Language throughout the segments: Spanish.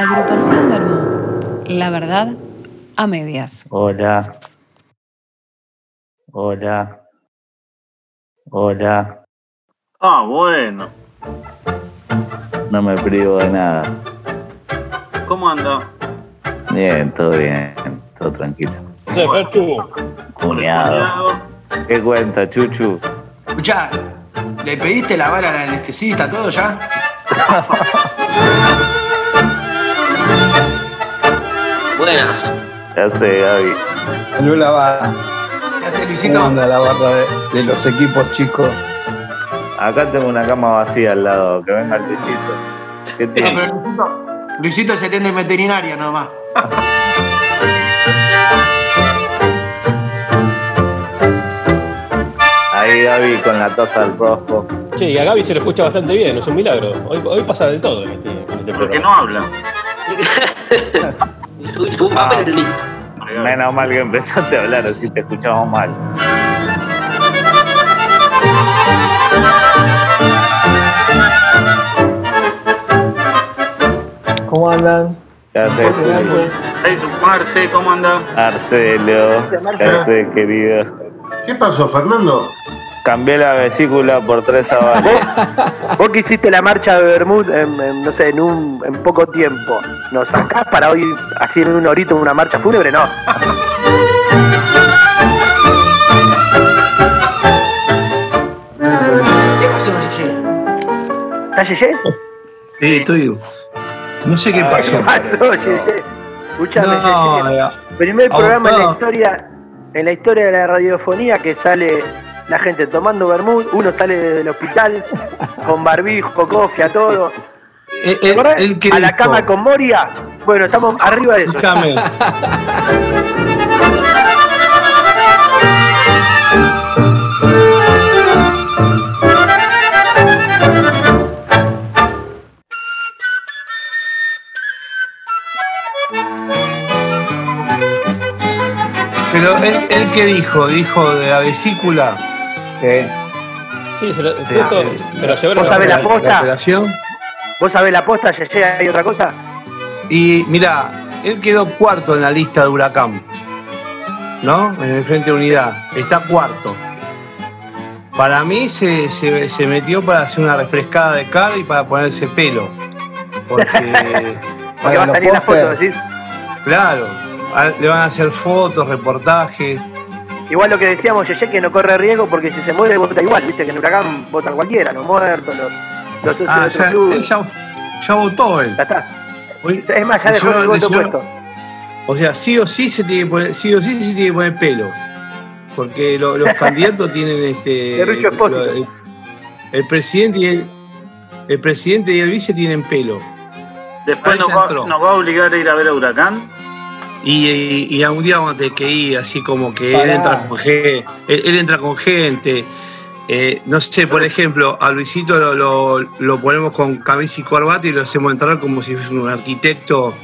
Agrupación Bermú. La verdad a medias. Hola. Hola. Hola. Ah, bueno. No me privo de nada. ¿Cómo anda? Bien, todo bien, todo tranquilo. José Fertu, Cuñado. ¿Qué cuenta, Chuchu? Escuchá, ¿le pediste la bala al anestesista, todo ya? Buenas. Ya sé, Gaby. Lula va. ¿Qué hace ¿Cómo Luisito? anda la barra de, de los equipos chicos? Acá tengo una cama vacía al lado, que venga el Luisito. ¿Qué No, pero Luisito, Luisito se atiende en veterinaria nomás. Ahí Gaby con la taza al rojo. che, y a Gaby se lo escucha bastante bien, es un milagro. Hoy, hoy pasa de todo en este, en este ¿Por qué programa. no habla? Ah. Menos mal que empezaste a hablar, así te escuchamos mal. ¿Cómo andan? ¿Qué haces, Marce, ¿cómo anda? Marcelo, ¿qué haces, querido? ¿Qué pasó, Fernando? Cambié la vesícula por tres sabales. Vos que hiciste la marcha de Bermud en, en, no sé, en un en poco tiempo. ¿Nos sacás para hoy así en un horito una marcha fúnebre? No. ¿Qué pasó, Yeye? ¿Está Yeye? Sí, estoy. No sé qué ¿Qué pasó. pasó, Yeye? Escuchame, No, Yeye. ya. Primer programa en la historia, en la historia de la radiofonía que sale la gente tomando Bermud, uno sale del hospital con barbijo, cofia, todo. Él que a la dijo, cama con Moria. Bueno, estamos arriba de eso. Escúchame. Pero él, él que dijo, dijo de la vesícula, ¿Qué? Sí, se lo, justo, se lo llevaron ¿Vos sabés la la posta? operación. ¿Vos sabés la posta, Yeye? ¿Hay otra cosa? Y mira, él quedó cuarto en la lista de Huracán. ¿No? En el Frente de Unidad. Está cuarto. Para mí se, se- se metió para hacer una refrescada de cara y para ponerse pelo. Porque, Porque va a salir la foto, póster. decís. claro, a- le van a hacer fotos, reportajes. Igual lo que decíamos, Yeye, que no corre riesgo porque si se muere vota igual, viste que en Huracán votan cualquiera, los muertos, los, los socios Ah, de otros ya, clubes. él ya, ya votó él. Ya está. Hoy- Es más, ya dejó el voto puesto. O sea, sí o sí se tiene que poner, sí o sí se tiene que poner pelo. Porque lo- los candidatos tienen este. Lo- el, el presidente y el, el presidente y el vice tienen pelo. Después nos va, nos va a obligar a ir a ver a Huracán. Y, y, y algún día vamos a tener que ir así como que él entra con gente. Él, él entra con gente. Eh, no sé, por ejemplo, a Luisito lo, lo- lo ponemos con camisa y corbata y lo hacemos entrar como si fuese un arquitecto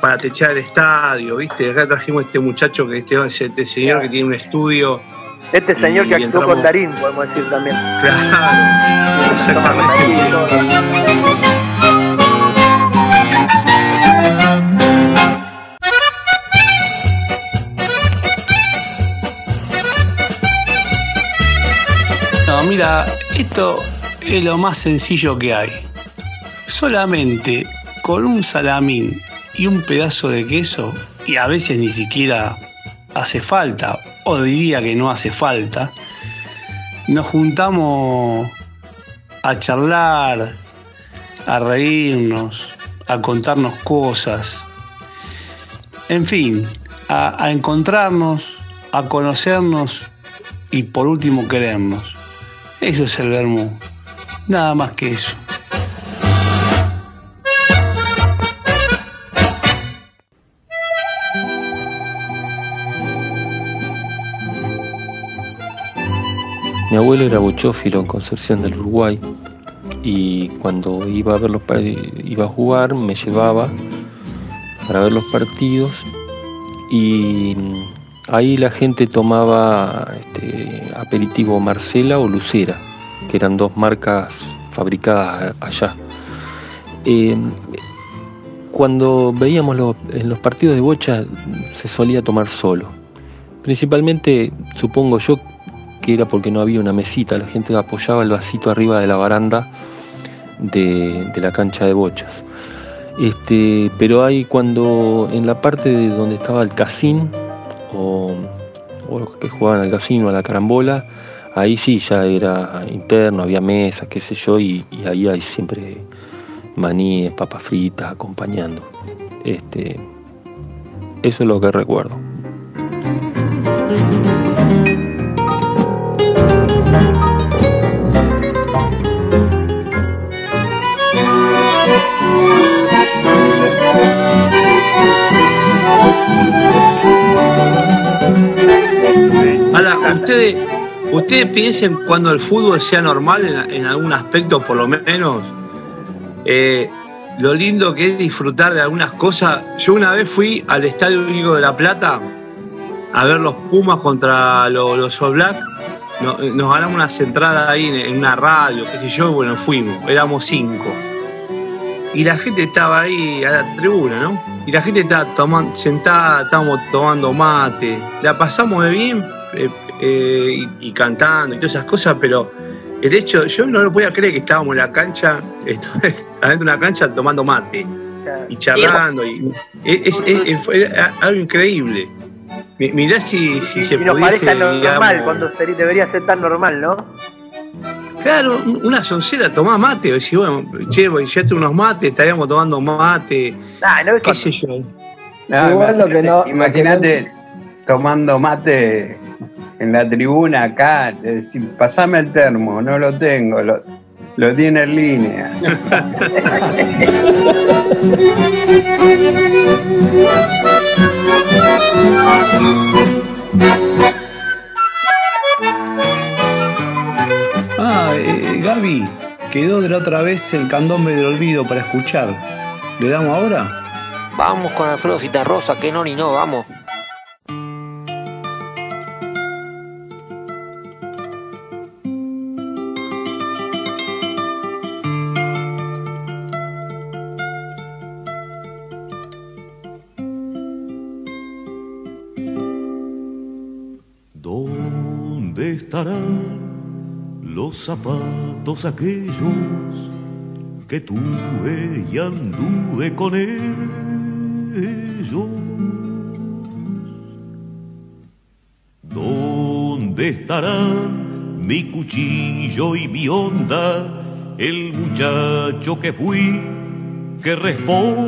para techar el estadio, ¿viste? Acá trajimos este muchacho, que este, este señor que tiene un estudio. Este señor Y que actuó entramos- con Darín, podemos decir también. Claro, exactamente. Esto es lo más sencillo que hay. Solamente con un salamín y un pedazo de queso, y a veces ni siquiera hace falta, o diría que no hace falta, nos juntamos a charlar, a reírnos, a contarnos cosas, en fin, a, a encontrarnos, a conocernos y por último querernos. Eso es el vermú, nada más que eso. Mi abuelo era bochófilo en Concepción del Uruguay y cuando iba a ver los iba a jugar me llevaba para ver los partidos y ahí la gente tomaba este, aperitivo Marcela o Lucera, que eran dos marcas fabricadas allá. Eh, cuando veíamos en los partidos de bocha se solía tomar solo. Principalmente, supongo yo, que era porque no había una mesita, la gente apoyaba el vasito arriba de la baranda de, de la cancha de bochas. Este, pero hay cuando en la parte de donde estaba el casín o, los que jugaban al casino, a la carambola, ahí sí ya era interno, había mesas, qué sé yo, y, y ahí hay siempre maníes, papas fritas acompañando. Este, eso es lo que recuerdo. Ustedes, piensen cuando el fútbol sea normal en, algún aspecto, por lo menos, eh, lo lindo que es disfrutar de algunas cosas. Yo una vez fui al Estadio Único de La Plata a ver los Pumas contra lo- los All Black. No- nos ganamos unas entradas ahí en, una radio, qué sé yo, bueno, fuimos, éramos cinco. Y la gente estaba ahí a la tribuna, ¿no? Y la gente estaba tomando, sentada, estábamos tomando mate. La pasamos de bien eh, eh, y, y cantando y todas esas cosas, pero el hecho, yo no lo podía creer que estábamos en la cancha, adentro de una cancha tomando mate y charlando. Y, es, es- es- fue algo increíble. Mi- Mirá si, si se Y nos pudiese. parece normal digamos, cuando sería- debería ser tan normal, ¿no? Claro, un- una soncera tomá mate. Decís, bueno, che, voy, ya unos mates, estaríamos tomando mate. Ah, no es ¿Qué sé yo? No, Igual lo que no- Imagínate tomando mate en la tribuna acá, decir, pasame el termo, no lo tengo, lo, lo tiene en línea. Ah, eh, Gaby, quedó de la otra vez el candombe del olvido para escuchar. ¿Le damos ahora? Vamos con Alfredo Citarrosa, que no ni no, vamos. Zapatos aquellos que tuve y anduve con ellos? ¿Dónde estarán mi cuchillo y mi onda, el muchacho que fui, que responda?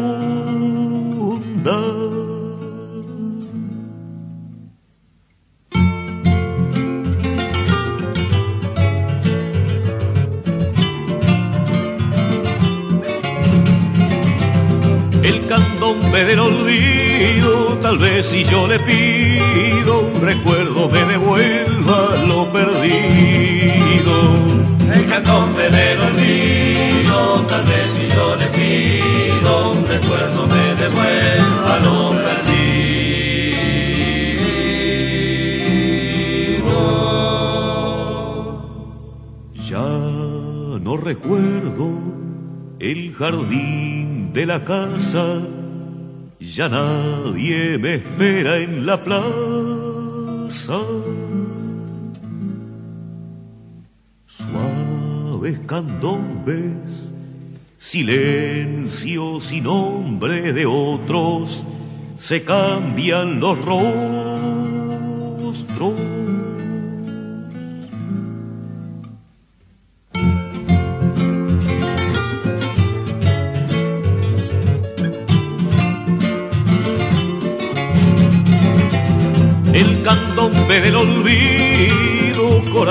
Tal vez si yo le pido un recuerdo me devuelva lo perdido. El candombe del olvido, tal vez si yo le pido un recuerdo me devuelva lo perdido. Ya no recuerdo el jardín de la casa, ya nadie me espera en la plaza. Suaves candombes, silencios y nombre de otros, se cambian los rostros.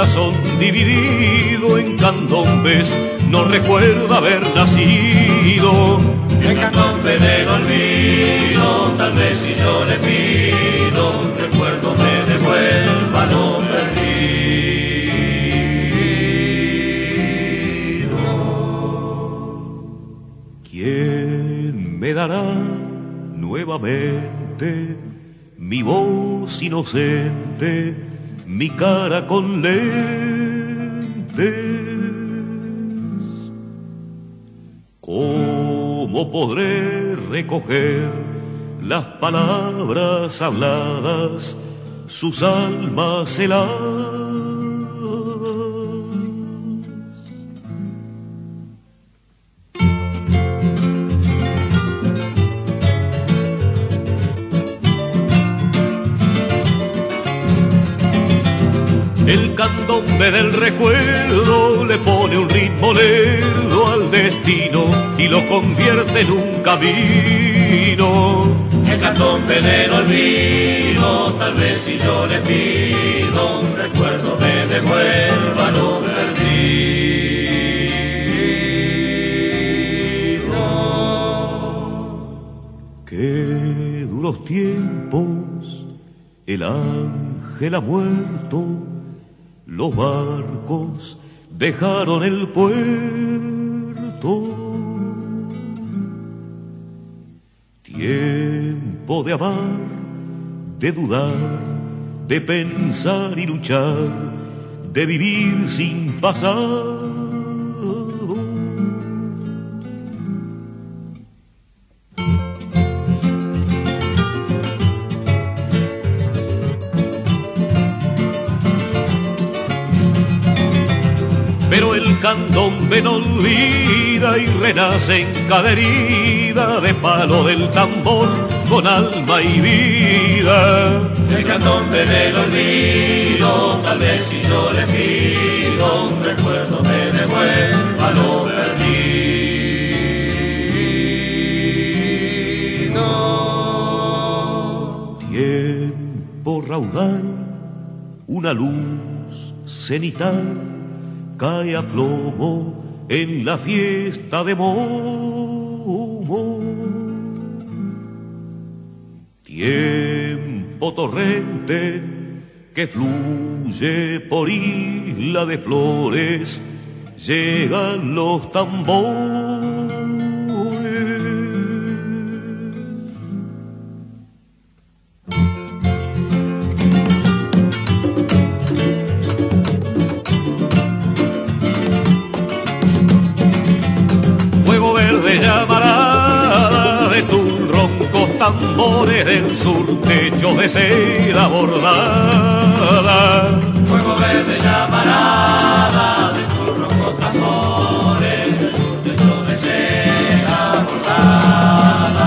Corazón dividido en candombes, no recuerda haber nacido. El candombe del olvido, tal vez si yo le pido, recuerdo me devuelva lo perdido. ¿Quién me dará nuevamente? mi voz inocente, mi cara con lentes. ¿Cómo ¿cómo podré recoger las palabras habladas, sus almas heladas? Del recuerdo le pone un ritmo lerdo al destino y lo convierte en un camino. El candombe del olvido, tal vez si yo le pido un recuerdo me devuelva lo perdido. Qué duros tiempos, el ángel ha muerto, los barcos dejaron el puerto. Tiempo de amar, de dudar, de pensar y luchar, de vivir sin pasar. Y renace en cada herida de palo del tambor con alma y vida. El candombe del olvido, tal vez si yo le pido un recuerdo me devuelva lo perdido. Tiempo raudal, una luz cenital cae a plomo en la fiesta de Momo. Tiempo torrente que fluye por isla de flores, llegan los tambores. Tambores del sur, techo de seda bordada. Fuego verde llamarada de tus rojos tambores, del sur techo de seda bordada.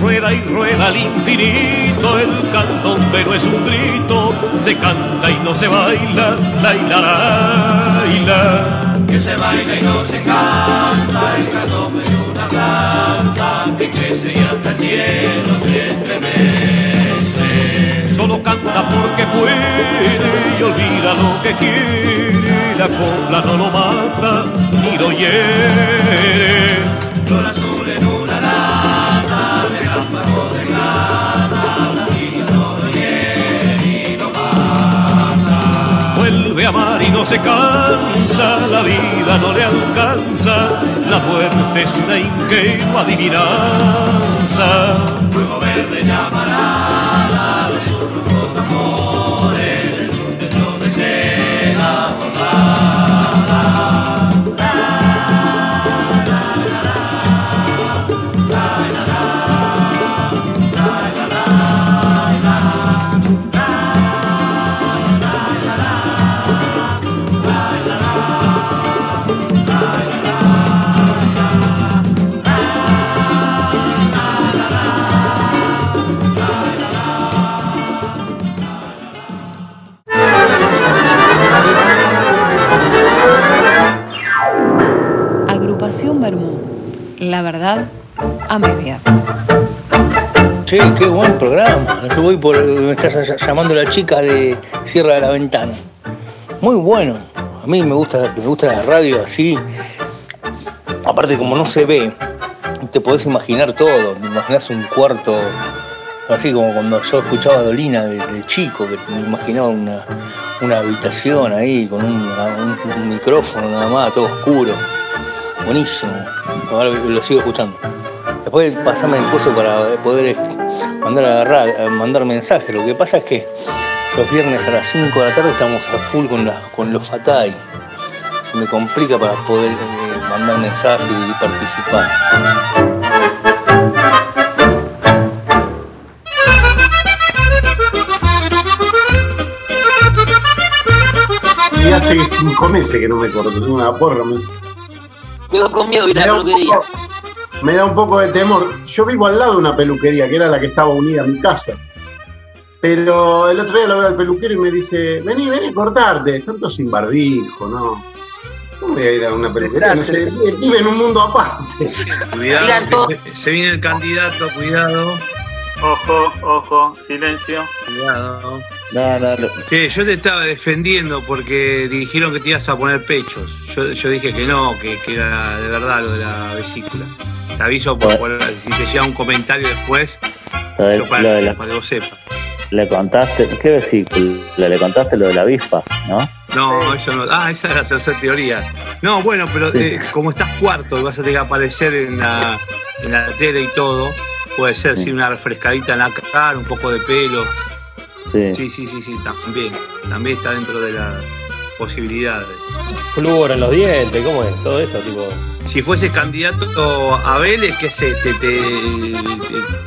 Rueda y rueda al infinito, el candombe no es un grito, se canta y no se baila, la la la Que se baila y no se canta, el candombe es una planta que crece y hasta el cielo se estremece. Solo canta porque puede y olvida lo que quiere, la copla no lo mata ni lo hiere. Flor se cansa, la vida no le alcanza, la muerte es una ingenua adivinanza. Fuego verde llamarada a medias. Che, qué buen programa. Yo voy por me estás llamando la chica de Sierra de la Ventana. Muy bueno. A mí me gusta, me gusta la radio así. Aparte como no se ve, te podés imaginar todo. Te imaginas un cuarto así como cuando yo escuchaba a Dolina de, chico, que me imaginaba una, una habitación ahí con un- un micrófono nada más, todo oscuro. Buenísimo. Ahora lo sigo escuchando. Después pasame el coso para poder mandar a agarrar, a mandar mensajes. Lo que pasa es que los viernes a las 5 de la tarde estamos a full con, la, con los Fatai. Se me complica para poder eh, mandar mensajes y participar. Y hace cinco meses que no me corto, una porra. Me, Quedó con miedo y la peluquería. Me da un poco de temor. Yo vivo al lado de una peluquería, que era la que estaba unida a mi casa. Pero el otro día lo veo al peluquero y me dice, vení, vení cortarte. Tanto sin barbijo, ¿no? ¿Cómo voy a ir a una peluquería? No sé, vive en un mundo aparte. Cuidado, se viene el candidato, cuidado. Ojo, ojo, silencio. Cuidado. No, no, no. Que yo te estaba defendiendo porque dijeron que te ibas a poner pechos. Yo, yo dije que no, que, que era de verdad lo de la vesícula. Te aviso por, por- si te llega un comentario después, Lo de, yo para, lo de la- para que vos sepas. le contaste, ¿qué vesícula? Le contaste lo de la avispa, ¿no? No, eso no. Ah, esa es la tercera teoría. No, bueno, pero eh, como estás cuarto y vas a tener que aparecer en la, en la tele y todo, puede ser, sí, una refrescadita en la cara, un poco de pelo. Sí. Sí, sí, sí, sí, también. También está dentro de las posibilidades. Flúor en los dientes, ¿cómo es? Todo eso, tipo. Si fuese candidato a Vélez, ¿qué sé? Te, te- te-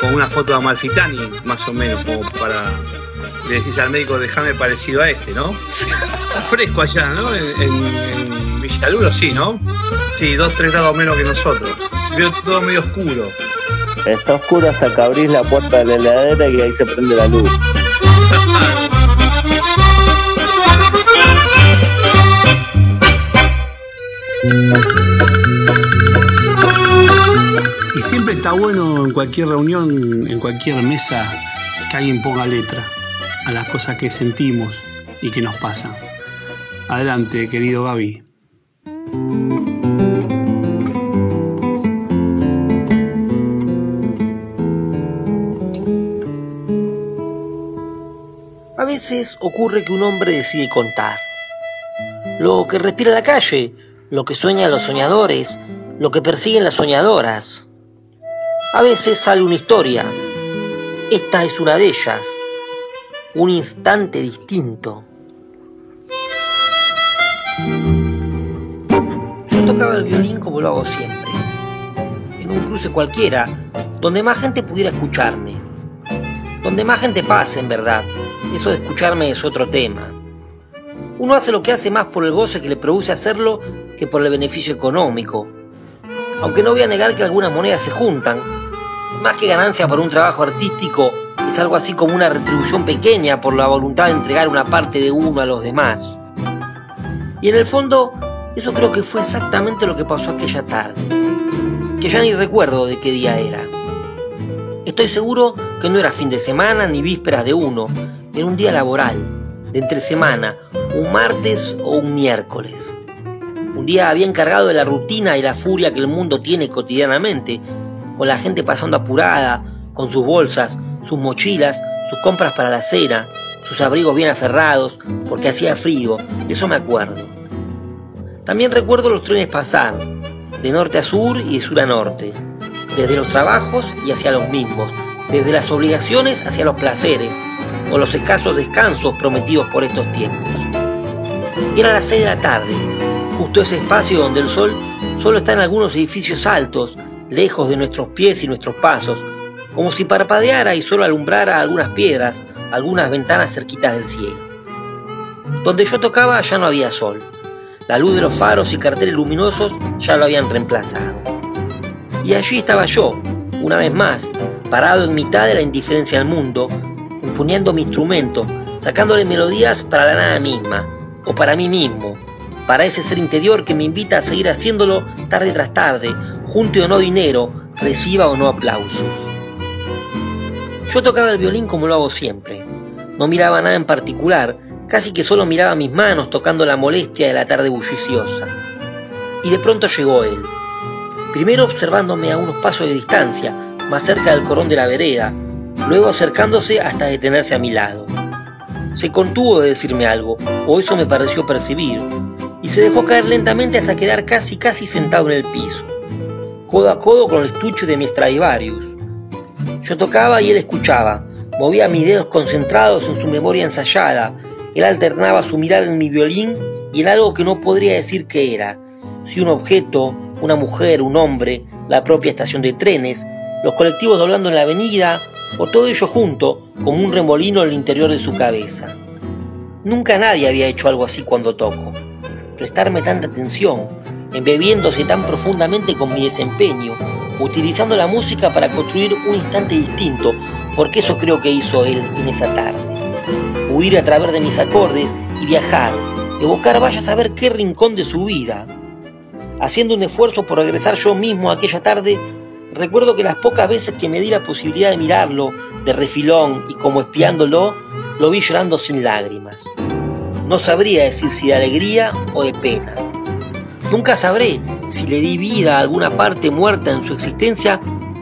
con una foto de Amalfitani, más o menos, como para. Le decís al médico, déjame parecido a este, ¿no? Está fresco allá, ¿no? En, en, en Villaluro, sí, ¿no? Sí, dos, tres grados menos que nosotros. Veo todo medio oscuro. Está oscuro hasta que abrís la puerta de la heladera y ahí se prende la luz. Y siempre está bueno en cualquier reunión, en cualquier mesa, que alguien ponga letra a las cosas que sentimos y que nos pasan. Adelante, querido Gaby. Veces ocurre que un hombre decide contar. Lo que respira la calle, lo que sueñan los soñadores, lo que persiguen las soñadoras. A veces sale una historia. Esta es una de ellas. Un instante distinto. Yo tocaba el violín como lo hago siempre. En un cruce cualquiera, donde más gente pudiera escucharme. Donde más gente pase, en verdad. Eso de escucharme es otro tema. Uno hace lo que hace más por el goce que le produce hacerlo que por el beneficio económico. Aunque no voy a negar que algunas monedas se juntan. Más que ganancia por un trabajo artístico, es algo así como una retribución pequeña por la voluntad de entregar una parte de uno a los demás. Y en el fondo, eso creo que fue exactamente lo que pasó aquella tarde. Que ya ni recuerdo de qué día era. Estoy seguro que no era fin de semana ni vísperas de uno, era un día laboral, de entre semana, un martes o un miércoles. Un día bien cargado de la rutina y la furia que el mundo tiene cotidianamente, con la gente pasando apurada, con sus bolsas, sus mochilas, sus compras para la cena, sus abrigos bien aferrados, porque hacía frío, de eso me acuerdo. También recuerdo los trenes pasar, de norte a sur y de sur a norte, desde los trabajos y hacia los mismos, desde las obligaciones hacia los placeres, o los escasos descansos prometidos por estos tiempos. Era las seis de la tarde, justo ese espacio donde el sol solo está en algunos edificios altos, lejos de nuestros pies y nuestros pasos, como si parpadeara y solo alumbrara algunas piedras, algunas ventanas cerquitas del cielo. Donde yo tocaba ya no había sol. La luz de los faros y carteles luminosos ya lo habían reemplazado. Y allí estaba yo, una vez más, parado en mitad de la indiferencia al mundo, imponiendo mi instrumento, sacándole melodías para la nada misma, o para mí mismo, para ese ser interior que me invita a seguir haciéndolo tarde tras tarde, junte o no dinero, reciba o no aplausos. Yo tocaba el violín como lo hago siempre. No miraba nada en particular, casi que solo miraba mis manos tocando la molestia de la tarde bulliciosa. Y de pronto llegó él. Primero observándome a unos pasos de distancia, más cerca del corón de la vereda, luego acercándose hasta detenerse a mi lado. Se contuvo de decirme algo, o eso me pareció percibir, y se dejó caer lentamente hasta quedar casi casi sentado en el piso, codo a codo con el estuche de mi Stradivarius. Yo tocaba y él escuchaba, movía mis dedos concentrados en su memoria ensayada, él alternaba su mirar en mi violín y en algo que no podría decir qué era, si un objeto, una mujer, un hombre, la propia estación de trenes, los colectivos doblando en la avenida, o todo ello junto, como un remolino en el interior de su cabeza. Nunca nadie había hecho algo así cuando toco. Prestarme tanta atención, embebiéndose tan profundamente con mi desempeño, utilizando la música para construir un instante distinto, porque eso creo que hizo él en esa tarde. Huir a través de mis acordes y viajar, evocar vaya a saber qué rincón de su vida. Haciendo un esfuerzo por regresar yo mismo aquella tarde, recuerdo que las pocas veces que me di la posibilidad de mirarlo de refilón y como espiándolo, lo vi llorando sin lágrimas. No sabría decir si de alegría o de pena. Nunca sabré si le di vida a alguna parte muerta en su existencia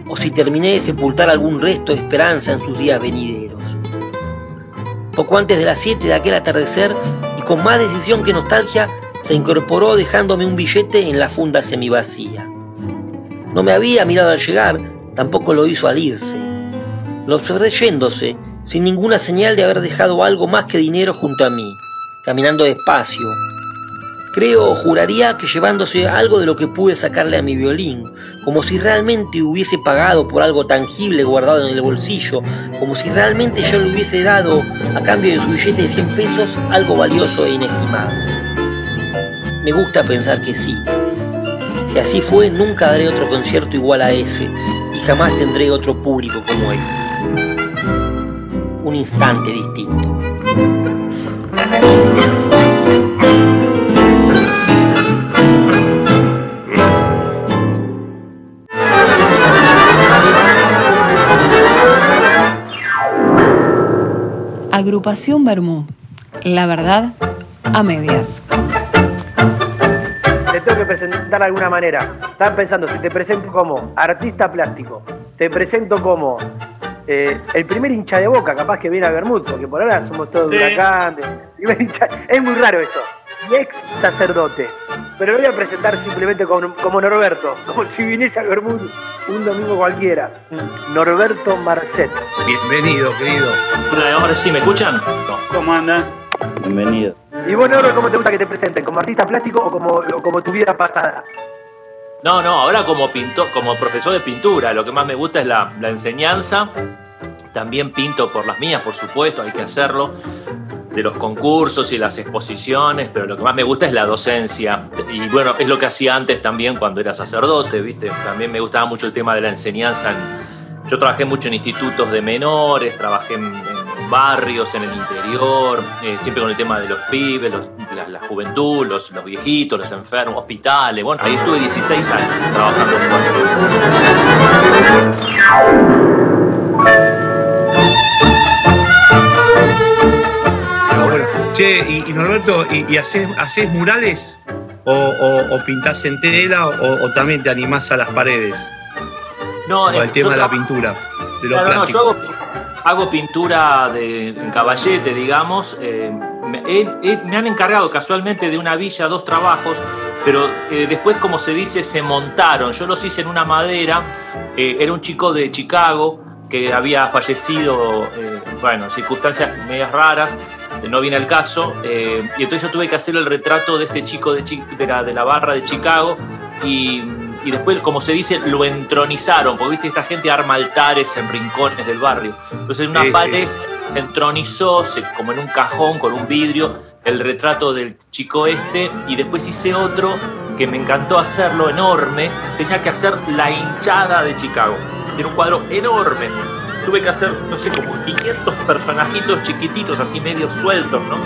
o si terminé de sepultar algún resto de esperanza en sus días venideros. Poco antes de las 7 de aquel atardecer y con más decisión que nostalgia, se incorporó dejándome un billete en la funda semivacía. No me había mirado al llegar, tampoco lo hizo al irse. Lo observé sin ninguna señal de haber dejado algo más que dinero junto a mí, caminando despacio. Creo juraría que llevándose algo de lo que pude sacarle a mi violín, como si realmente hubiese pagado por algo tangible guardado en el bolsillo, como si realmente yo le hubiese dado, a cambio de su billete de 100 pesos, algo valioso e inestimable. Me gusta pensar que sí. Si así fue, nunca daré otro concierto igual a ese, y jamás tendré otro público como ese. Un instante distinto. Agrupación Bermú. La verdad, a medias. Presentar de alguna manera. Estaba pensando, si te presento como artista plástico, te presento como eh, el primer hincha de boca, capaz que viene a Bermud, porque por ahora somos todos Sí. huracán. de- primer hincha- Es muy raro eso. Y ex sacerdote. Pero lo voy a presentar simplemente como, como Norberto, como si viniese a Bermud un domingo cualquiera. Norberto Marcet. Bienvenido, querido. Ahora sí, ¿me escuchan? ¿Cómo andas? Bienvenido. ¿Y vos, Norberto, cómo te gusta que te presenten? ¿Como artista plástico o como, o como tu vida pasada? No, no, ahora como pintor, como profesor de pintura, lo que más me gusta es la, la enseñanza. También pinto por las mías, por supuesto, hay que hacerlo. De los concursos y las exposiciones, pero lo que más me gusta es la docencia. Y bueno, es lo que hacía antes también cuando era sacerdote, ¿viste? También me gustaba mucho el tema de la enseñanza. en- yo trabajé mucho en institutos de menores, trabajé en barrios, en el interior, eh, siempre con el tema de los pibes, los- la, la juventud, los, los viejitos, los enfermos, hospitales. Bueno, ahí estuve 16 años trabajando bueno, che, y, y Norberto, ¿y, y haces, haces murales? ¿O, o, o pintás en tela? O, o también te animás a las paredes? No, o al eh, tema de la pintura, de lo Claro, no, plástico. yo hago, hago pintura de, caballete, digamos. eh, me, he- me han encargado casualmente de una villa dos trabajos, pero eh, después, como se dice, se montaron. Yo los hice en una madera. eh, era un chico de Chicago que había fallecido, eh, bueno, circunstancias medias raras, eh, no viene al caso. eh, y entonces yo tuve que hacer el retrato de este chico de, Chi- de la, de la barra de Chicago y, y después, como se dice, lo entronizaron, porque viste, esta gente arma altares en rincones del barrio. Entonces en una Sí, sí. pared se entronizó, se- como en un cajón con un vidrio, el retrato del chico este, y después hice otro que me encantó hacerlo enorme, tenía que hacer la hinchada de Chicago. Era un cuadro enorme. Tuve que hacer, no sé, como 500 personajitos chiquititos, así medio sueltos, ¿no?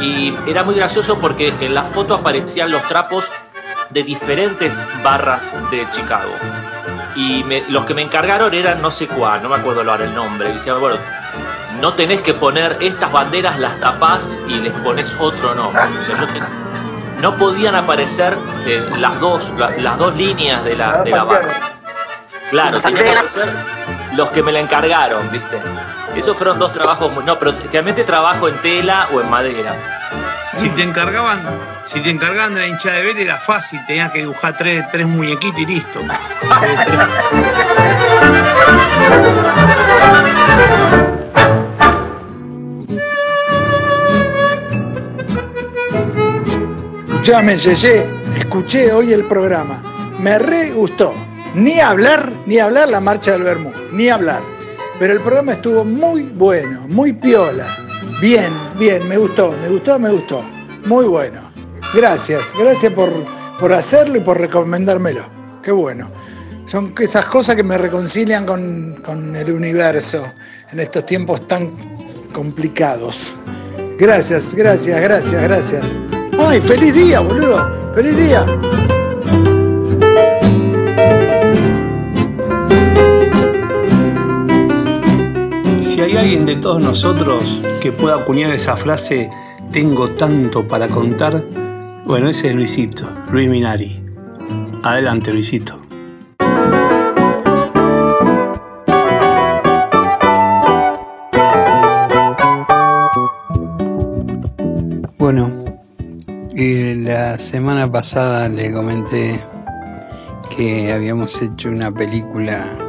Y era muy gracioso porque en la foto aparecían los trapos de diferentes barras de Chicago. Y me- los que me encargaron eran no sé cuál, no me acuerdo ahora el nombre. Y decía, bueno, no tenés que poner estas banderas, las tapás y les pones otro nombre. O sea, yo te- no podían aparecer eh, las, dos, la- las dos líneas de la, de la barra. Claro, tenían que aparecer los que me la encargaron, ¿viste? Esos fueron dos trabajos, no, pero generalmente trabajo en tela o en madera. Si te encargaban, si te encargaban de la hinchada de Vélez era fácil, tenías que dibujar tres, tres muñequitos y listo. Escuchame, Yeye, escuché hoy el programa. Me re gustó. Ni hablar, ni hablar la marcha del Bermú, ni hablar. Pero el programa estuvo muy bueno, muy piola. Bien, bien, me gustó, me gustó, me gustó. Muy bueno. Gracias, gracias por, por hacerlo y por recomendármelo. Qué bueno. Son esas cosas que me reconcilian con, con el universo en estos tiempos tan complicados. Gracias, gracias, gracias, gracias. ¡Ay, feliz día, boludo! ¡Feliz día! Hay alguien de todos nosotros que pueda acuñar esa frase, tengo tanto para contar, bueno, ese es Luisito, Luis Minari. Adelante, Luisito. Bueno, la semana pasada le comenté que habíamos hecho una película.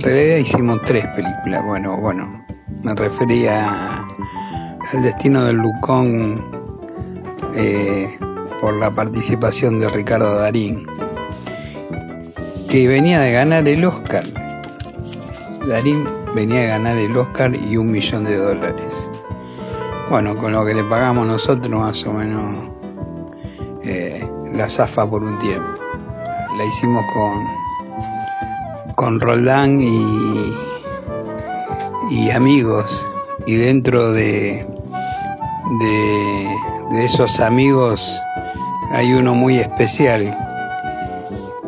En realidad hicimos tres películas. Bueno, bueno, me refería al destino del Lucón eh, por la participación de Ricardo Darín, que venía de ganar el Oscar. Darín venía de ganar el Oscar y un millón de dólares. Bueno, con lo que le pagamos nosotros más o menos eh, la zafa por un tiempo. La hicimos con, con Roldán y, y amigos. Y dentro de, de, esos amigos hay uno muy especial.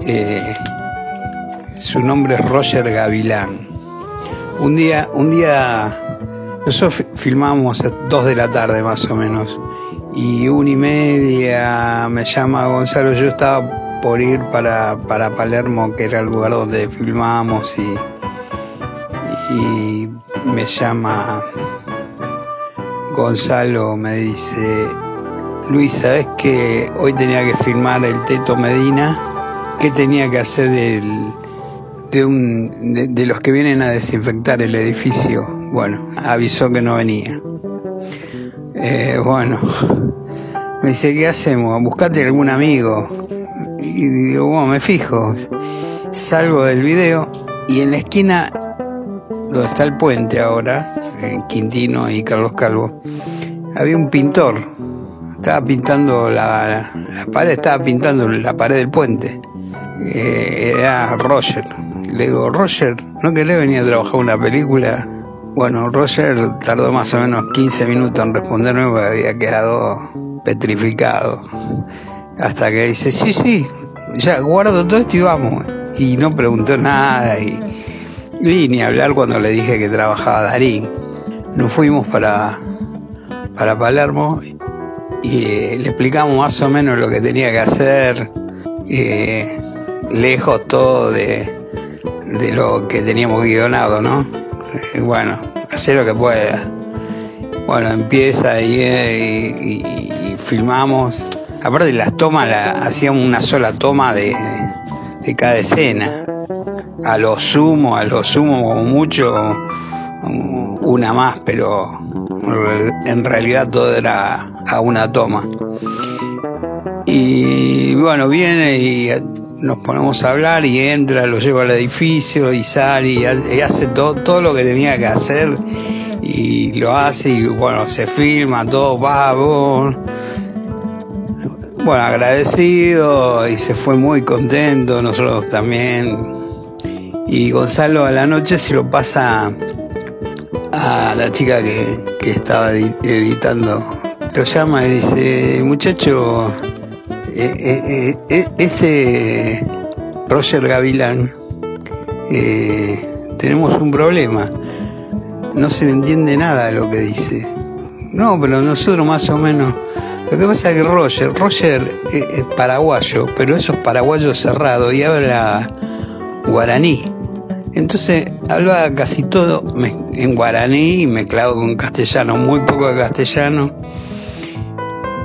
Eh, su nombre es Roger Gavilán. Un día, un día nosotros fi- filmamos a dos de la tarde más o menos. Y una y media me llama Gonzalo, yo estaba por ir para, para Palermo, que era el lugar donde filmamos, y, me llama Gonzalo, me dice, Luis, ¿sabes que hoy tenía que filmar el Teto Medina? ¿Qué tenía que hacer el, de, un, de, de los que vienen a desinfectar el edificio? Bueno, avisó que no venía. Eh, bueno, me dice, ¿qué hacemos? Buscate algún amigo. Y digo, bueno, me fijo. Salgo del video y en la esquina donde está el puente ahora, en Quintino y Carlos Calvo, había un pintor. Estaba pintando la, la pared, estaba pintando la pared del puente. Eh, era Roger. Le digo, Roger, ¿no querés venir a trabajar una película? Bueno, Roger tardó más o menos 15 minutos en responderme porque había quedado petrificado. Hasta que dice, sí, sí, ya guardo todo esto y vamos. Y no preguntó nada y, y ni hablar cuando le dije que trabajaba Darín. Nos fuimos para, para Palermo y eh, le explicamos más o menos lo que tenía que hacer, eh, lejos todo de, de lo que teníamos guionado, ¿no? Eh, bueno, hacer lo que pueda. Bueno, empieza y, y filmamos. Aparte las tomas, la, hacíamos una sola toma de, cada escena. A lo sumo, a lo sumo como mucho, um, una más, pero en realidad todo era a una toma. Y bueno, viene y nos ponemos a hablar y entra, lo lleva al edificio y sale y hace todo, todo lo que tenía que hacer y lo hace y bueno, se filma, todo va, bon. Bueno, agradecido y se fue muy contento, nosotros también. Y Gonzalo a la noche se lo pasa a la chica que, que estaba edi- editando. Lo llama y dice, muchacho, eh, eh, eh, este Roger Gavilán, eh, tenemos un problema. No se le entiende nada lo que dice. No, pero nosotros más o menos. Lo que pasa es que Roger, Roger es, es paraguayo, pero eso es paraguayo cerrado y habla guaraní. Entonces habla casi todo en guaraní mezclado con castellano, muy poco de castellano.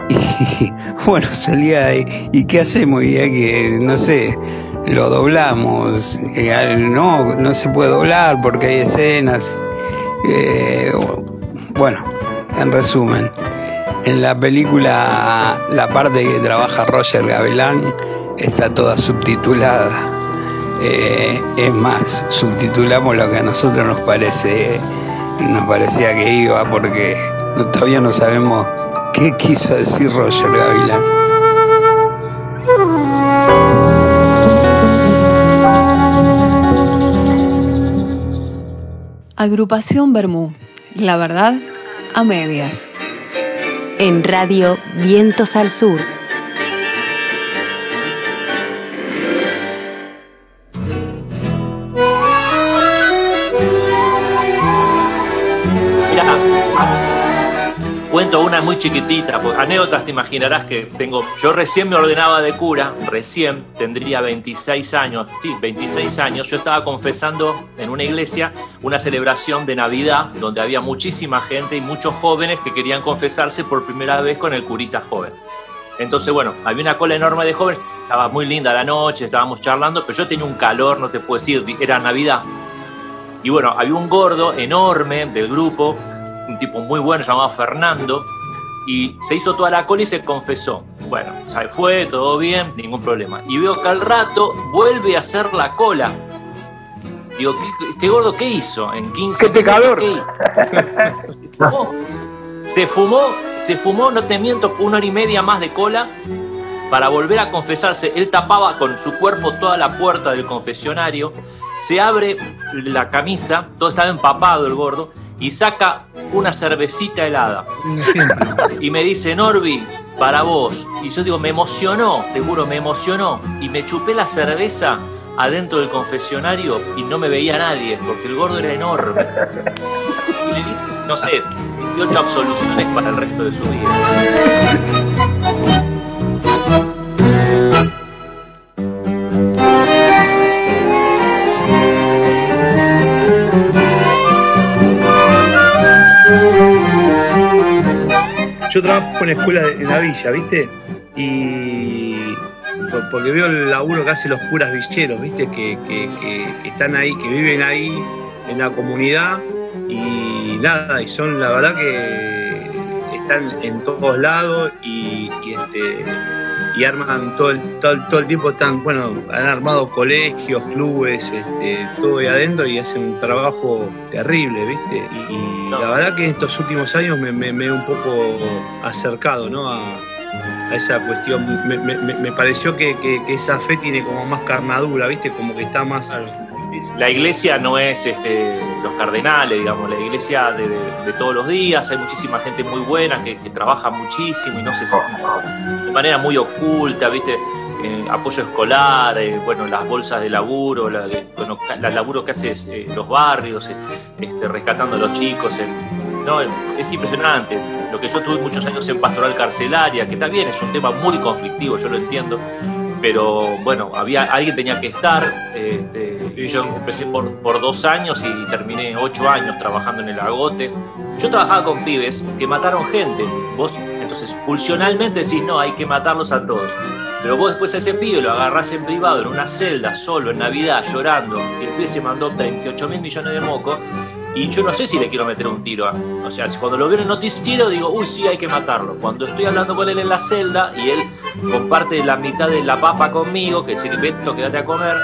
Y bueno, salía ahí, ¿y qué hacemos? Y que, no sé, lo doblamos. Y no, no se puede doblar porque hay escenas. Eh, bueno, en resumen, en la película la parte que trabaja Roger Gavilán está toda subtitulada. Eh, es más, subtitulamos lo que a nosotros nos parece, nos parecía que iba, porque todavía no sabemos qué quiso decir Roger Gavilán. Agrupación Bermú. La verdad, a medias. En Radio Vientos al Sur. Chiquitita, anécdotas te imaginarás que tengo. Yo recién me ordenaba de cura, recién tendría 26 años, sí, 26 años. Yo estaba confesando en una iglesia una celebración de Navidad donde había muchísima gente y muchos jóvenes que querían confesarse por primera vez con el curita joven. Entonces, bueno, había una cola enorme de jóvenes, estaba muy linda la noche, estábamos charlando, pero yo tenía un calor, no te puedo decir, era Navidad. Y bueno, había un gordo enorme del grupo, un tipo muy bueno llamado Fernando, y se hizo toda la cola y se confesó. Bueno, se fue, todo bien, ningún problema. Y veo que al rato vuelve a hacer la cola. Digo, ¿qué- ¿este gordo qué hizo en 15 ¡Qué pecador! Se fumó, se fumó, no te miento, una hora y media más de cola para volver a confesarse. Él tapaba con su cuerpo toda la puerta del confesionario, se abre la camisa, todo estaba empapado el gordo, y saca una cervecita helada. Y me dice, Norby, para vos. Y yo digo, me emocionó, te juro, me emocionó. Y me chupé la cerveza adentro del confesionario y no me veía nadie, porque el gordo era enorme. Y le di, no sé, 28 absoluciones para el resto de su vida. Yo trabajo en escuela en la villa, ¿viste? Y por- porque veo el laburo que hacen los curas villeros, ¿viste? Que, están ahí, que viven ahí en la comunidad y nada, y son la verdad que están en todos lados y, este, y arman todo el, todo, todo el tiempo, están, bueno, han armado colegios, clubes, este, todo ahí adentro y hacen un trabajo terrible, ¿viste? Y, y la verdad que en estos últimos años me, me- me he un poco acercado, ¿no? A, a esa cuestión. Me, me- me- me pareció que, que- que esa fe tiene como más carnadura, ¿viste? Como que está más. La iglesia no es este, los cardenales, digamos, la iglesia de, de- de todos los días, hay muchísima gente muy buena que, que trabaja muchísimo y no se de manera muy oculta, ¿viste? Eh, apoyo escolar, eh, bueno, las bolsas de laburo, la, bueno, la laburo que hace eh, los barrios, eh, este, rescatando a los chicos, eh, no, es impresionante. Lo que yo tuve muchos años en pastoral carcelaria, que también es un tema muy conflictivo, yo lo entiendo, pero bueno, había, alguien tenía que estar. este, yo empecé por, por dos años y terminé ocho años trabajando en el agote. Yo trabajaba con pibes que mataron gente. Vos, entonces, pulsionalmente decís, no, hay que matarlos a todos. Pero vos después a ese pibe lo agarrás en privado, en una celda, solo, en Navidad, llorando, el pibe se mandó 38 mil millones de mocos, y yo no sé si le quiero meter un tiro. O sea, cuando lo veo en el noticiero digo, uy, sí, hay que matarlo. Cuando estoy hablando con él en la celda y él comparte la mitad de la papa conmigo, que dice, Beto, quédate a comer,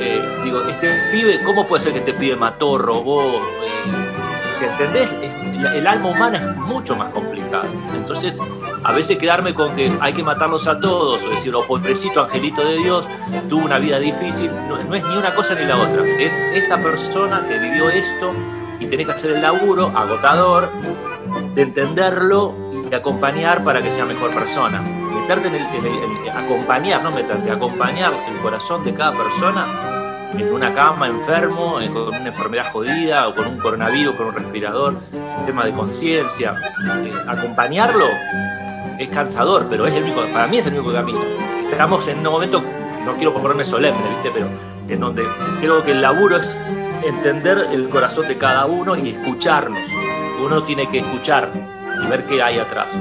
eh, digo, este pibe, ¿cómo puede ser que este pibe mató, robó? Eh, si entendés, Es- la- el alma humana es mucho más complicado. Entonces, a veces quedarme con que hay que matarlos a todos, o decir, oh, pobrecito angelito de Dios, tuvo una vida difícil, no, no es ni una cosa ni la otra. Es esta persona que vivió esto y tenés que hacer el laburo agotador de entenderlo y de acompañar para que sea mejor persona. Meterte en el, en acompañar, no meterte, acompañar el corazón de cada persona en una cama enfermo, eh, con una enfermedad jodida, o con un coronavirus, con un respirador, un tema de conciencia. Eh, acompañarlo es cansador, pero es el para mí es el único camino. Estamos en un momento, no quiero ponerme solemne, ¿viste? pero en donde creo que el laburo es entender el corazón de cada uno y escucharnos. Uno tiene que escuchar y ver qué hay atrás.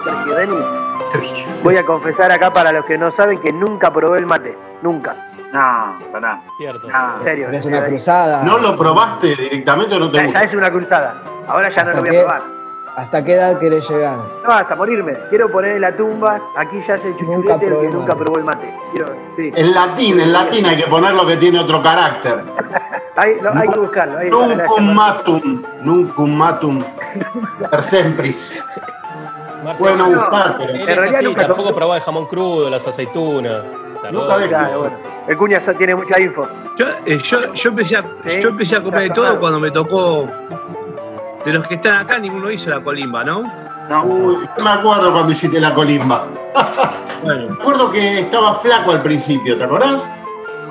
El Sergio Denis, voy a confesar acá para los que no saben que nunca probé el mate. Nunca. No, pará. Cierto. No. En serio. Es una cruzada. ¿No lo probaste directamente o no te Ya, gusta? ya es una cruzada. Ahora ya no lo ¿Hasta voy a probar. ¿Hasta qué edad querés llegar? No, hasta morirme. Quiero poner en la tumba. Aquí ya se chuchulete el que nunca probó el mate. Quiero, sí. En latín, en latín hay que poner lo que tiene otro carácter. Hay, que buscarlo. Nuncum matum, nuncum matum per sempris. No, buscar, pero- En realidad así, nunca tampoco probaba el jamón crudo, las aceitunas. Nunca bueno. El cuña tiene mucha info. Yo, eh, yo, yo, empecé a, Sí, yo empecé a comer de todo cuando me tocó. De los que están acá, ninguno hizo la colimba, ¿no? No. Uy, yo me acuerdo cuando hiciste la colimba. Bueno, Me acuerdo que estaba flaco al principio, ¿te acordás?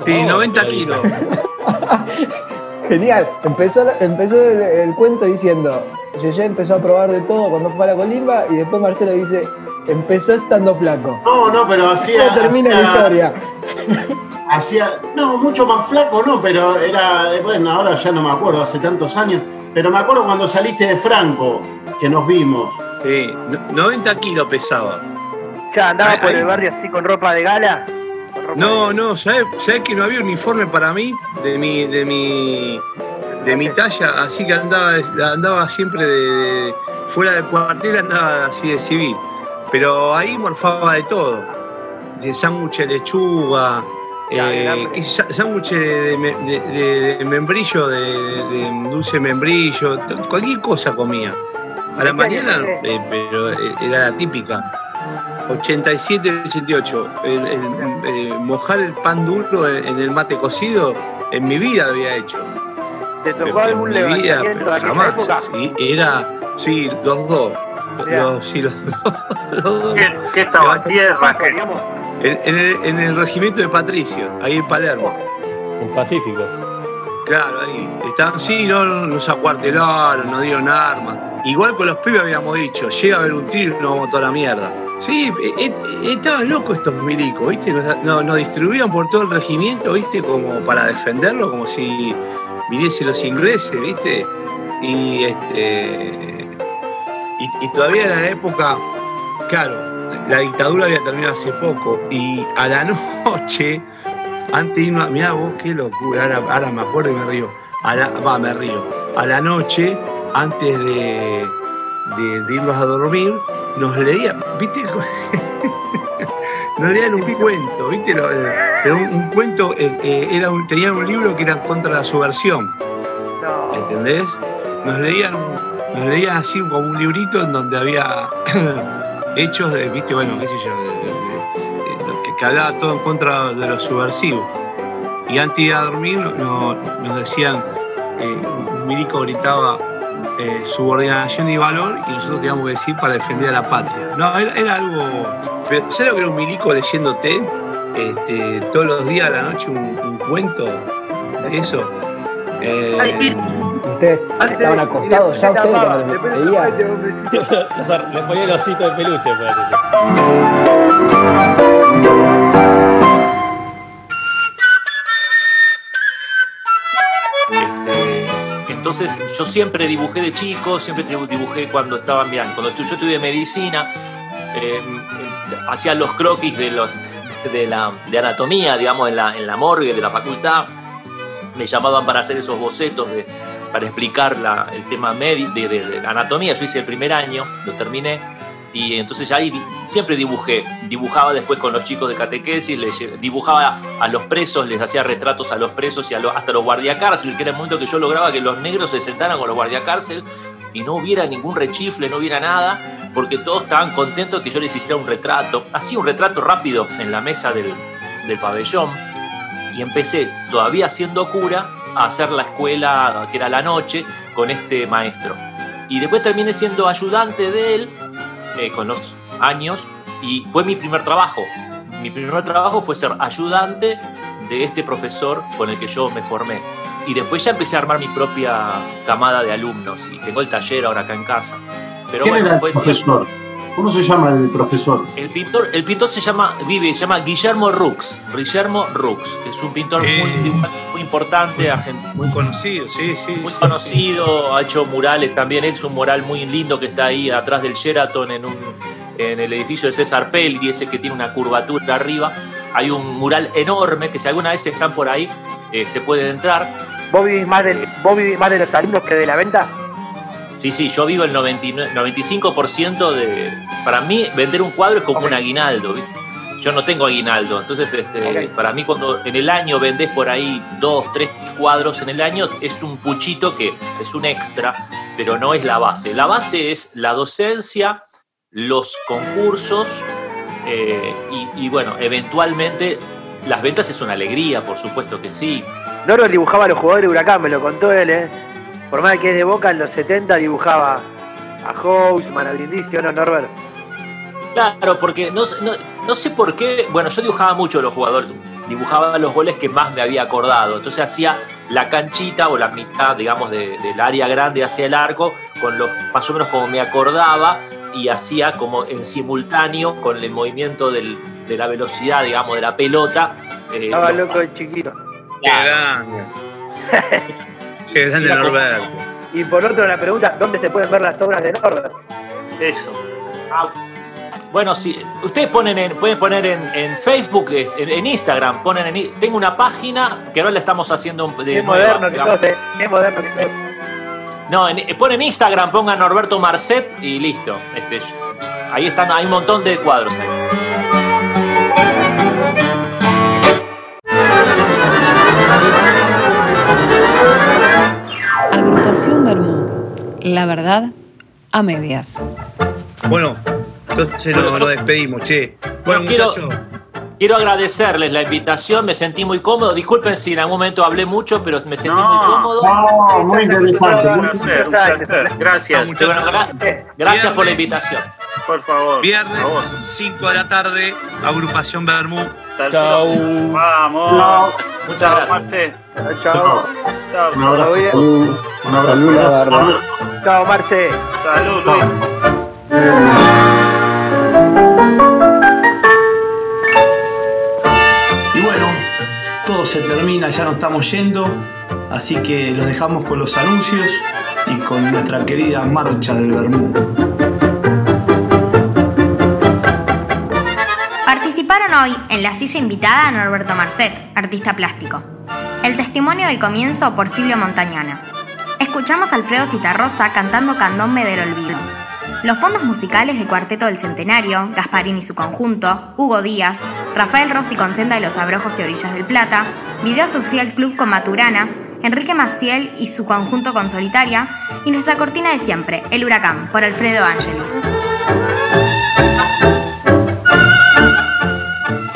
sí, Oh, 90 ahí. kilos. Genial. Empezó, empezó el, el cuento diciendo, Yeye empezó a probar de todo cuando fue a la colimba y después Marcelo dice, empezó estando flaco. No, no, pero hacía. ¿Cómo termina la historia? Hacía, no, mucho más flaco, no, pero era, bueno, ahora ya no me acuerdo, hace tantos años, pero me acuerdo cuando saliste de Franco, que nos vimos. Sí, no- 90 kilos pesaba. Ya andaba por ahí. el barrio así con ropa de gala. Ropa No, de- no, ¿sabes, sabés que no había uniforme para mí? De mi, de mi, de mi talla, así que andaba, andaba siempre de, de- fuera del cuartel, andaba así de civil. Pero ahí morfaba de todo. De sándwich de lechuga, eh, sándwich de, de de- membrillo, de, dulce membrillo, cualquier cosa comía. A la ¿De qué año mañana, eh, pero eh, era la típica. 87, 88. El, el, eh, mojar el pan duro en, en el mate cocido, en mi vida lo había hecho. ¿Te tocó algún vida, levantamiento de jamás. época? Sí, era, sí, los dos. Los, sí, los dos. los dos. ¿Qué, qué estaba? En, en el, en el regimiento de Patricio, ahí en Palermo. En Pacífico. Claro, ahí. Estaban, sí, no, no, nos acuartelaron, nos dieron armas. Igual con los pibes habíamos dicho, llega a haber un tiro y nos vamos a toda la mierda. Sí, eh, eh, estaban locos estos milicos, ¿viste? Nos, nos- nos distribuían por todo el regimiento, ¿viste? Como para defenderlo, como si viniesen los ingleses, ¿viste? Y este. Y, y todavía era la época, claro, la dictadura había terminado hace poco. Y a la noche, antes de irnos a. Mirá vos, qué locura, ahora, ahora me acuerdo y me río. A la, va, me río. A la noche, antes de, de- de irnos a dormir, nos leían, ¿viste? nos leían un cuento, ¿viste? Pero un, un cuento, eh, eh, era un, tenían un libro que era en contra de la subversión. No. ¿entendés? Nos leían, nos leían así como un librito en donde había hechos de, viste, bueno, qué sé yo, que, que hablaba todo en contra de los subversivos. Y antes de ir a dormir no- nos decían, eh, un milico gritaba eh, subordinación y valor y nosotros teníamos que decir para defender a la patria. No, era, era algo... Pero, ¿Sabes lo que era un milico leyéndote este, todos los días a la noche un, un cuento de eso? Eh, Ustedes estaban acostados ya ustedes cuando Después les ponía el osito de peluche. pues. Este, entonces yo siempre dibujé de chico, siempre dibujé cuando estaba bien. Cuando yo estudié medicina, eh, eh, hacía los croquis de, los, de, la, de anatomía, digamos, en la, en la morgue de la facultad. Me llamaban para hacer esos bocetos, de, para explicar la- el tema de, de- de anatomía. Yo hice el primer año, lo terminé. Y entonces ahí siempre dibujé. Dibujaba después con los chicos de catequesis, dibujaba a los presos, les hacía retratos a los presos y a lo- hasta los guardiacárcel, que era el momento que yo lograba que los negros se sentaran con los guardiacárcel y no hubiera ningún rechifle, no hubiera nada, porque todos estaban contentos que yo les hiciera un retrato. Así un retrato rápido en la mesa del, del pabellón. Y empecé, todavía siendo cura, a hacer la escuela, que era la noche, con este maestro. Y después terminé siendo ayudante de él eh, con los años y fue mi primer trabajo. Mi primer trabajo fue ser ayudante de este profesor con el que yo me formé. Y después ya empecé a armar mi propia camada de alumnos y tengo el taller ahora acá en casa. Pero ¿Quién era bueno, el fue profesor? ¿Cómo se llama el profesor? el pintor, el pintor se llama, vive, se llama Guillermo Rux. Guillermo Rux. Es un pintor muy, muy importante, argentino. Muy conocido, sí, sí. Muy conocido, ha hecho murales también. Él es un mural muy lindo que está ahí atrás del Sheraton en, un, en el edificio de César Pelli, ese que tiene una curvatura arriba. hay un mural enorme que si alguna vez están por ahí, eh, se pueden entrar. ¿Vos vivís, más de, ¿Vos vivís más de los alumnos que de la venta? Sí, sí, yo vivo el 99 95% de... Para mí, vender un cuadro es como un aguinaldo, ¿viste? Yo no tengo aguinaldo, entonces este, para mí cuando en el año vendés por ahí dos, tres cuadros en el año, es un puchito que es un extra, pero no es la base. La base es la docencia, los concursos eh, y, y, bueno, eventualmente las ventas es una alegría, por supuesto que sí. Norbert dibujaba a los jugadores de Huracán, me lo contó él, ¿eh? Por más que es de Boca, en los 70 dibujaba a Hausman, a Brindisi, ¿no, Norbert? Claro, porque no, no, no, sé por qué, bueno, yo dibujaba mucho los jugadores, dibujaba los goles que más me había acordado, entonces hacía la canchita o la mitad, digamos, de, del área grande hacia el arco, con los, más o menos como me acordaba, y hacía como en simultáneo con el movimiento del, de la velocidad, digamos, de la pelota. Eh, Estaba loco de chiquito. Qué grande. Qué grande Norberto. Y por otro la pregunta, ¿dónde se pueden ver las obras de Norbert? Eso. Ah, bueno, sí, ustedes ponen en, pueden poner en, en Facebook, en, en, Instagram, ponen en, tengo una página que ahora la estamos haciendo de Qué moderno que sos, eh. Qué moderno que sos. No, en, ponen Instagram, pongan Norberto Marcet y listo. Este, ahí están, hay un montón de cuadros ahí. Agrupación Bermú. La verdad, a medias. Bueno, entonces nos, nos despedimos, che. Bueno, quiero, muchachos. quiero agradecerles la invitación, me sentí muy cómodo. Disculpen si en algún momento hablé mucho, pero me sentí muy cómodo. No, muy interesante. Un placer, un placer. Gracias. Muchas Bueno, gra- gracias por la invitación. Por favor. Viernes, por favor. 5 de la tarde, Agrupación Bermú. Chau. Vamos. Muchas Chao, gracias. Marce. Chao. Chao. Un abrazo. bien. Salud. Un abrazo. Salud, la barra. Chao, Marce. Salud, Luis. Y bueno, todo se termina, ya nos estamos yendo, así que los dejamos con los anuncios y con nuestra querida marcha del Bermú. Participaron hoy en la silla invitada a Norberto Marcet, artista plástico. El testimonio del comienzo por Silvio Montañana. Escuchamos a Alfredo Citarrosa cantando Candombe del Olvido. Los fondos musicales de Cuarteto del Centenario, Gasparín y su conjunto, Hugo Díaz, Rafael Rossi con Senda de los Abrojos y Orillas del Plata, Video Social Club con Maturana, Enrique Maciel y su conjunto con Solitaria, y nuestra cortina de siempre, El Huracán, por Alfredo Ángelis.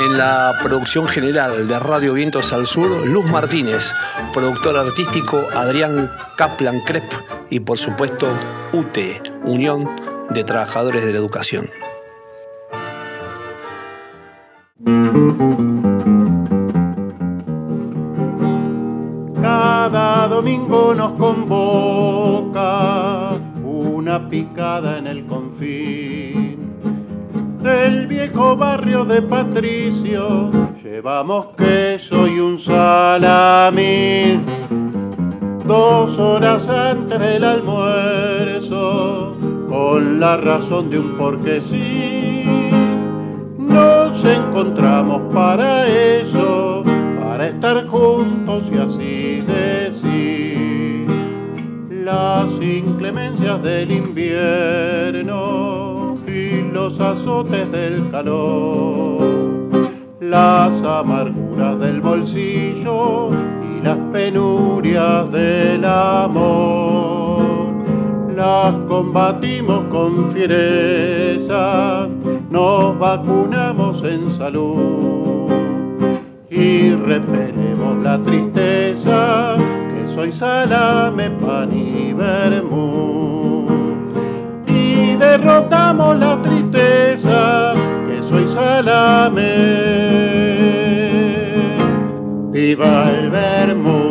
En la producción general de Radio Vientos al Sur, Luz Martínez, productor artístico Adrián Kaplan Crep y por supuesto UTE, Unión de Trabajadores de la Educación. Cada domingo nos convoca una picada en el confín del viejo barrio de Patricio. Llevamos queso y un salamín. Dos horas antes del almuerzo, con la razón de un porque sí, nos encontramos para eso, para estar juntos y así decir las inclemencias del invierno y los azotes del calor, las amarguras del bolsillo y las penurias del amor. Las combatimos con fiereza, nos vacunamos en salud y repelemos la tristeza que soy salame, pan y vermú. Y derrotamos la tristeza que soy salame. Viva el vermú.